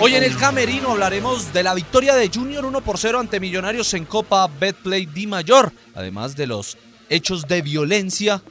Hoy en el Camerino hablaremos de la victoria de Junior 1 por 0 ante Millonarios en Copa Betplay Di Mayor, además de los hechos de violencia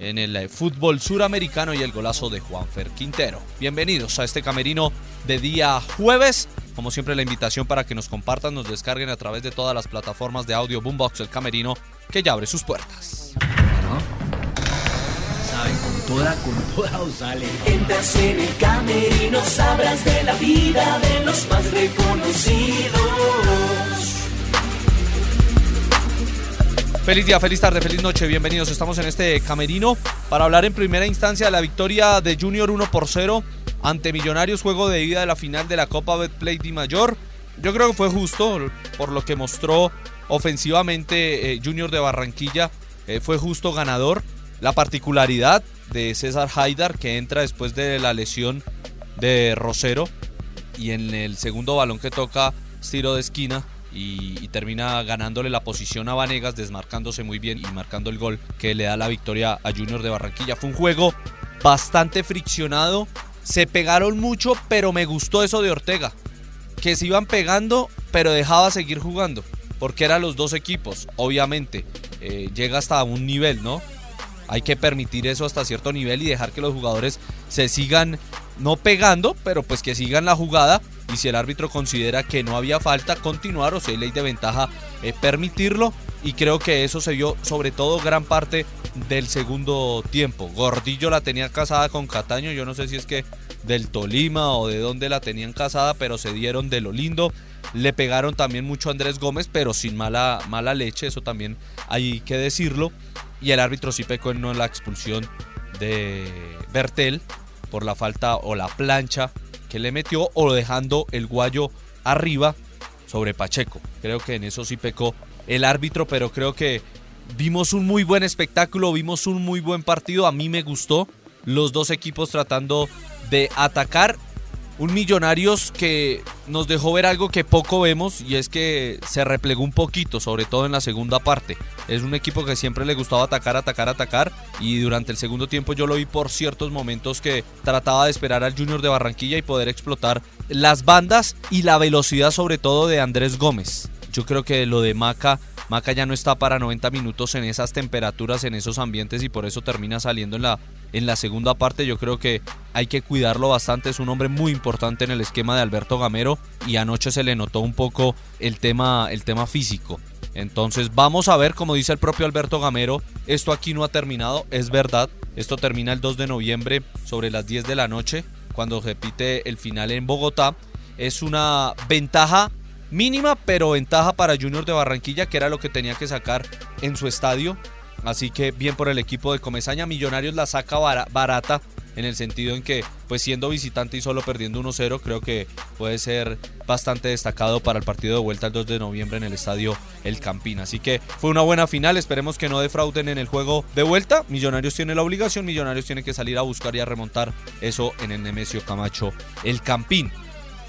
en el eh, fútbol suramericano y el golazo de Juanfer Quintero. Bienvenidos a este Camerino de día jueves. Como siempre la invitación para que nos compartan, nos descarguen a través de todas las plataformas de audio Boombox El Camerino que ya abre sus puertas. Toda, con toda os sale. Entras en el camerino, sabrás de la vida de los más reconocidos. Feliz día, feliz tarde, feliz noche, bienvenidos. Estamos en este camerino para hablar en primera instancia de la victoria de Junior 1 por 0 ante Millonarios, juego de ida de la final de la Copa Betplay Di Mayor. Yo creo que fue justo por lo que mostró ofensivamente eh, Junior de Barranquilla. eh, fue justo ganador. La particularidad de César Haidar que entra después de la lesión de Rosero y en el segundo balón que toca tiro de esquina y, y termina ganándole la posición a Vanegas, desmarcándose muy bien y marcando el gol que le da la victoria a Junior de Barranquilla. Fue un juego bastante friccionado, se pegaron mucho, pero me gustó eso de Ortega, que se iban pegando, pero dejaba seguir jugando, porque eran los dos equipos, obviamente, eh, llega hasta un nivel, ¿no? Hay que permitir eso hasta cierto nivel y dejar que los jugadores se sigan no pegando, pero pues que sigan la jugada y si el árbitro considera que no había falta, continuar o si hay ley de ventaja, eh, permitirlo. Y creo que eso se vio sobre todo gran parte del segundo tiempo. Gordillo la tenía casada con Cataño, yo no sé si es que del Tolima o de dónde la tenían casada, pero se dieron de lo lindo. Le pegaron también mucho a Andrés Gómez, pero sin mala, mala leche, eso también hay que decirlo. Y el árbitro sí pecó en no la expulsión de Bertel por la falta o la plancha que le metió o dejando el guayo arriba sobre Pacheco. Creo que en eso sí pecó el árbitro, pero creo que vimos un muy buen espectáculo, vimos un muy buen partido, a mí me gustó los dos equipos tratando de atacar un Millonarios que nos dejó ver algo que poco vemos y es que se replegó un poquito, sobre todo en la segunda parte. Es un equipo que siempre le gustaba atacar, atacar, atacar y durante el segundo tiempo yo lo vi por ciertos momentos que trataba de esperar al Junior de Barranquilla y poder explotar las bandas y la velocidad sobre todo de Andrés Gómez. Yo creo que lo de Maca Maca ya no está para 90 minutos en esas temperaturas, en esos ambientes y por eso termina saliendo en la, en la segunda parte. Yo creo que hay que cuidarlo bastante. Es un hombre muy importante en el esquema de Alberto Gamero y anoche se le notó un poco el tema, el tema físico. Entonces vamos a ver, como dice el propio Alberto Gamero, esto aquí no ha terminado, es verdad. Esto termina el 2 de noviembre sobre las 10 de la noche, cuando repite el final en Bogotá. Es una ventaja mínima, pero ventaja para Junior de Barranquilla, que era lo que tenía que sacar en su estadio. Así que bien por el equipo de Comesaña. Millonarios la saca bara- barata en el sentido en que, pues siendo visitante y solo perdiendo 1-0, creo que puede ser bastante destacado para el partido de vuelta el 2 de noviembre en el estadio El Campín. Así que fue una buena final. Esperemos que no defrauden en el juego de vuelta. Millonarios tiene la obligación, Millonarios tiene que salir a buscar y a remontar eso en el Nemesio Camacho El Campín.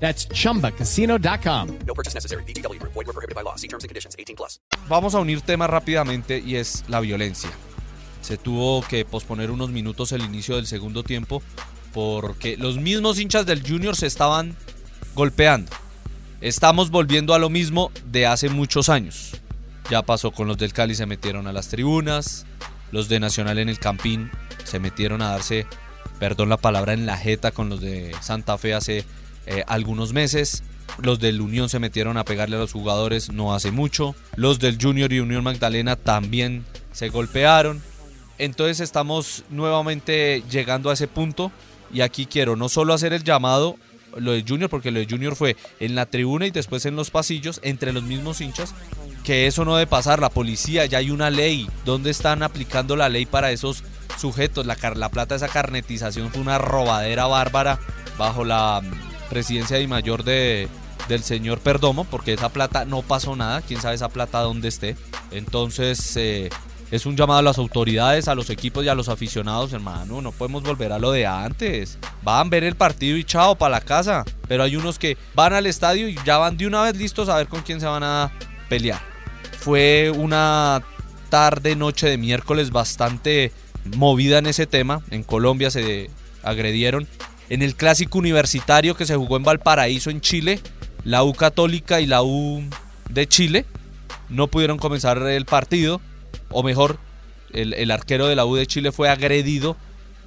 That's chumbacasino.com. No purchase necessary. BGW. Void were prohibited by law. See terms and conditions. 18 plus. Vamos a unir temas rápidamente y es la violencia. Se tuvo que posponer unos minutos el inicio del segundo tiempo porque los mismos hinchas del Junior se estaban golpeando. Estamos volviendo a lo mismo de hace muchos años. Ya pasó con los del Cali, se metieron a las tribunas. Los de Nacional en el Campín se metieron a darse, perdón la palabra, en la jeta con los de Santa Fe hace eh, algunos meses. Los del Unión se metieron a pegarle a los jugadores no hace mucho. Los del Junior y Unión Magdalena también se golpearon. Entonces estamos nuevamente llegando a ese punto y aquí quiero no solo hacer el llamado, lo de Junior, porque lo de Junior fue en la tribuna y después en los pasillos, entre los mismos hinchas, que eso no debe pasar, la policía, ya hay una ley, ¿dónde están aplicando la ley para esos sujetos? La, la plata esa carnetización fue una robadera bárbara bajo la presidencia de mayor de, del señor Perdomo, porque esa plata no pasó nada, quién sabe esa plata dónde esté. Entonces, eh, es un llamado a las autoridades, a los equipos y a los aficionados, hermano. No podemos volver a lo de antes. Van a ver el partido y chao, para la casa. Pero hay unos que van al estadio y ya van de una vez listos a ver con quién se van a pelear. Fue una tarde, noche de miércoles bastante movida en ese tema. En Colombia se agredieron. En el clásico universitario que se jugó en Valparaíso, en Chile, la U Católica y la U de Chile no pudieron comenzar el partido o mejor, el, el arquero de la U de Chile fue agredido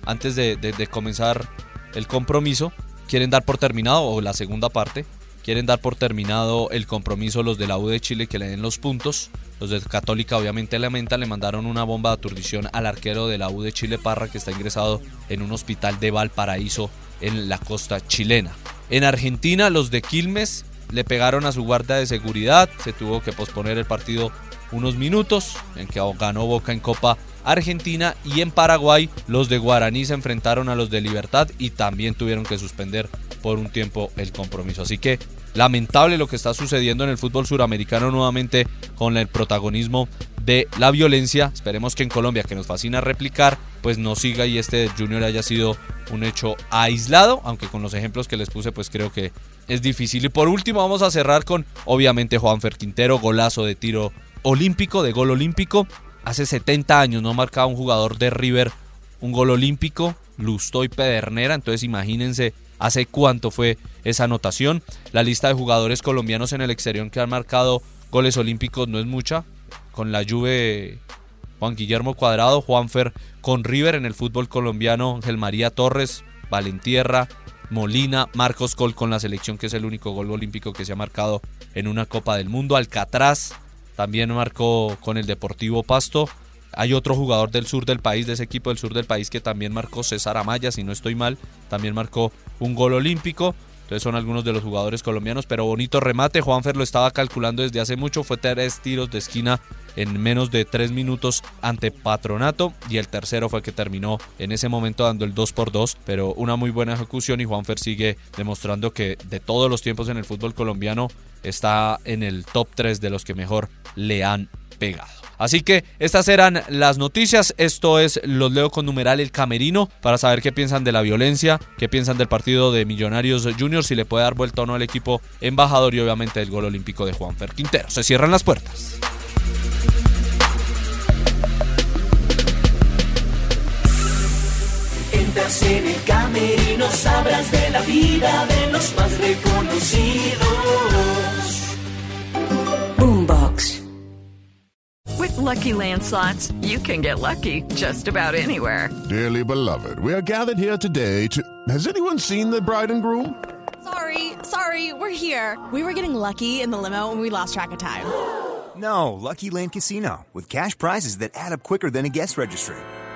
antes de, de- de comenzar el compromiso. Quieren dar por terminado, o la segunda parte, quieren dar por terminado el compromiso los de la U de Chile que le den los puntos. Los de Católica obviamente lamenta, le mandaron una bomba de aturdición al arquero de la U de Chile Parra que está ingresado en un hospital de Valparaíso en la costa chilena. En Argentina los de Quilmes le pegaron a su guardia de seguridad, se tuvo que posponer el partido unos minutos en que ganó Boca en Copa Argentina y en Paraguay los de Guaraní se enfrentaron a los de Libertad y también tuvieron que suspender por un tiempo el compromiso. Así que lamentable lo que está sucediendo en el fútbol suramericano nuevamente con el protagonismo de la violencia. Esperemos que en Colombia, que nos fascina replicar, pues no siga y este Junior haya sido un hecho aislado, aunque con los ejemplos que les puse pues creo que es difícil. Y por último vamos a cerrar con obviamente Juanfer Quintero, golazo de tiro olímpico, de gol olímpico. Hace 70 años no marcaba un jugador de River un gol olímpico, Lustó y Pedernera, entonces imagínense hace cuánto fue esa anotación. La lista de jugadores colombianos en el exterior que han marcado goles olímpicos no es mucha, con la Juve Juan Guillermo Cuadrado, Juanfer con River en el fútbol colombiano, Ángel María Torres, Valentierra, Molina, Marcos Col con la selección que es el único gol olímpico que se ha marcado en una Copa del Mundo, Alcatraz también marcó con el Deportivo Pasto. Hay otro jugador del sur del país, de ese equipo del sur del país, que también marcó César Amaya, si no estoy mal, también marcó un gol olímpico. Entonces son algunos de los jugadores colombianos, pero bonito remate. Juanfer lo estaba calculando desde hace mucho, fue tres tiros de esquina en menos de tres minutos ante Patronato y el tercero fue que terminó en ese momento dando el 2 por 2 pero una muy buena ejecución y Juanfer sigue demostrando que de todos los tiempos en el fútbol colombiano está en el top 3 de los que mejor le han pegado. Así que estas eran las noticias. Esto es Los Leo con numeral El Camerino para saber qué piensan de la violencia, qué piensan del partido de Millonarios Junior, si le puede dar vuelta o no al equipo embajador y obviamente el gol olímpico de Juanfer Quintero. Se cierran las puertas. Entras en el camerino, sabrás de la vida de los más reconocidos. Boombox. With Lucky Land slots, you can get lucky just about anywhere. Dearly beloved, we are gathered here today to. Has anyone seen the bride and groom? Sorry, sorry, we're here. We were getting lucky in the limo and we lost track of time. No, Lucky Land Casino, with cash prizes that add up quicker than a guest registry.